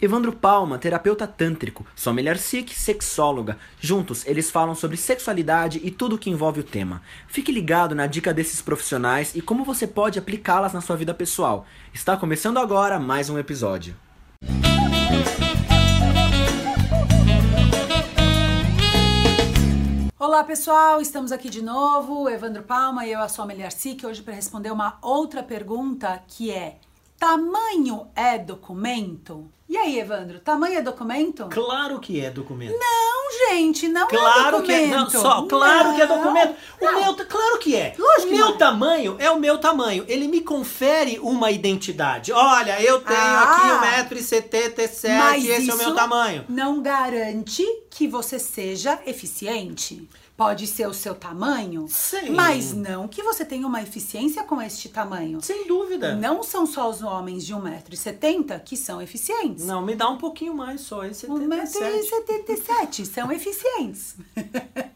Evandro Palma, terapeuta tântrico, Sommelier Sikh, sexóloga. Juntos, eles falam sobre sexualidade e tudo que envolve o tema. Fique ligado na dica desses profissionais e como você pode aplicá-las na sua vida pessoal. Está começando agora mais um episódio. Olá pessoal, estamos aqui de novo, Evandro Palma e eu, a Sommelier Sikh, hoje para responder uma outra pergunta que é Tamanho é documento? E aí, Evandro, tamanho é documento? Claro que é documento. Não, gente, não claro é documento. que é, não, só, claro Não, que é documento. O não. meu, claro que é. Lógico meu é. tamanho é o meu tamanho. Ele me confere uma identidade. Olha, eu tenho Ah. aqui 1,77m, Mas esse é o meu tamanho. não garante que você seja eficiente. Pode ser o seu tamanho, Sim. mas não que você tenha uma eficiência com este tamanho. Sem dúvida. Não são só os homens de 1,70m que são eficientes. Não, me dá um pouquinho mais só, esse 77. 1,77m são eficientes.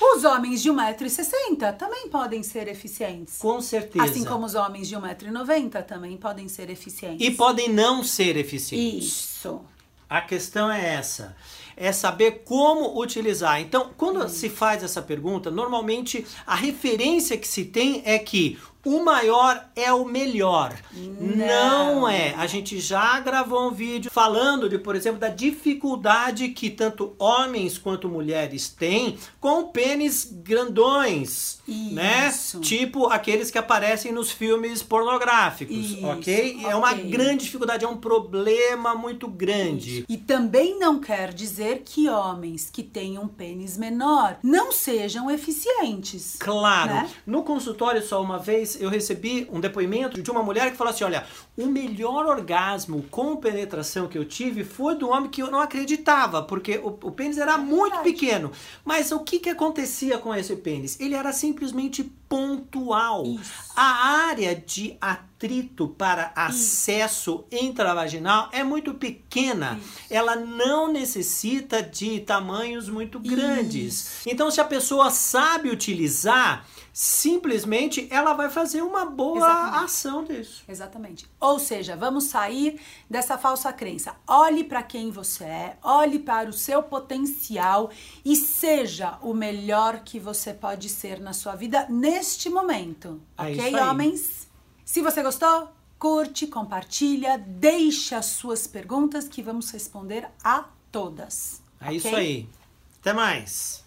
Os homens de 1,60m também podem ser eficientes. Com certeza. Assim como os homens de 1,90m também podem ser eficientes. E podem não ser eficientes. Isso. A questão é essa. É saber como utilizar. Então, quando se faz essa pergunta, normalmente a referência que se tem é que o maior é o melhor. Não, é. A gente já gravou um vídeo falando de, por exemplo, da dificuldade que tanto homens quanto mulheres têm com pênis grandões, né? Isso. Tipo aqueles que aparecem nos filmes pornográficos, Isso, ok? É uma ok. grande dificuldade, é um problema muito grande. E também não quer dizer que homens que tenham pênis menor não sejam eficientes. Claro. Né? No consultório, só uma vez, eu recebi um depoimento de uma mulher que falou assim: olha, o melhor orgasmo com penetração que eu tive foi do homem que eu não acreditava, porque o, o pênis era muito verdade. pequeno. Mas o que, que acontecia com esse pênis? Ele era simplesmente pontual. Isso. A área de para acesso intravaginal é muito pequena. Ela não necessita de tamanhos muito grandes. Então, se a pessoa sabe utilizar, simplesmente ela vai fazer uma boa Exatamente. ação disso. Exatamente. Ou seja, vamos sair dessa falsa crença. Olhe para quem você é, olhe para o seu potencial e seja o melhor que você pode ser na sua vida neste momento. É ok, isso homens? Se você gostou, curte, compartilha, deixe as suas perguntas que vamos responder a todas. É ok? isso aí. Até mais.